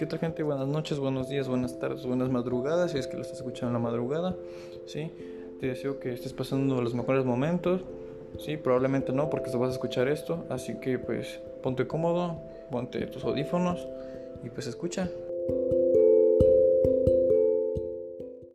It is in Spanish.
¿Qué tal gente? Buenas noches, buenos días, buenas tardes, buenas madrugadas, si es que lo estás escuchando en la madrugada, ¿sí? Te deseo que estés pasando los mejores momentos, ¿sí? Probablemente no porque te vas a escuchar esto, así que pues ponte cómodo, ponte tus audífonos y pues escucha.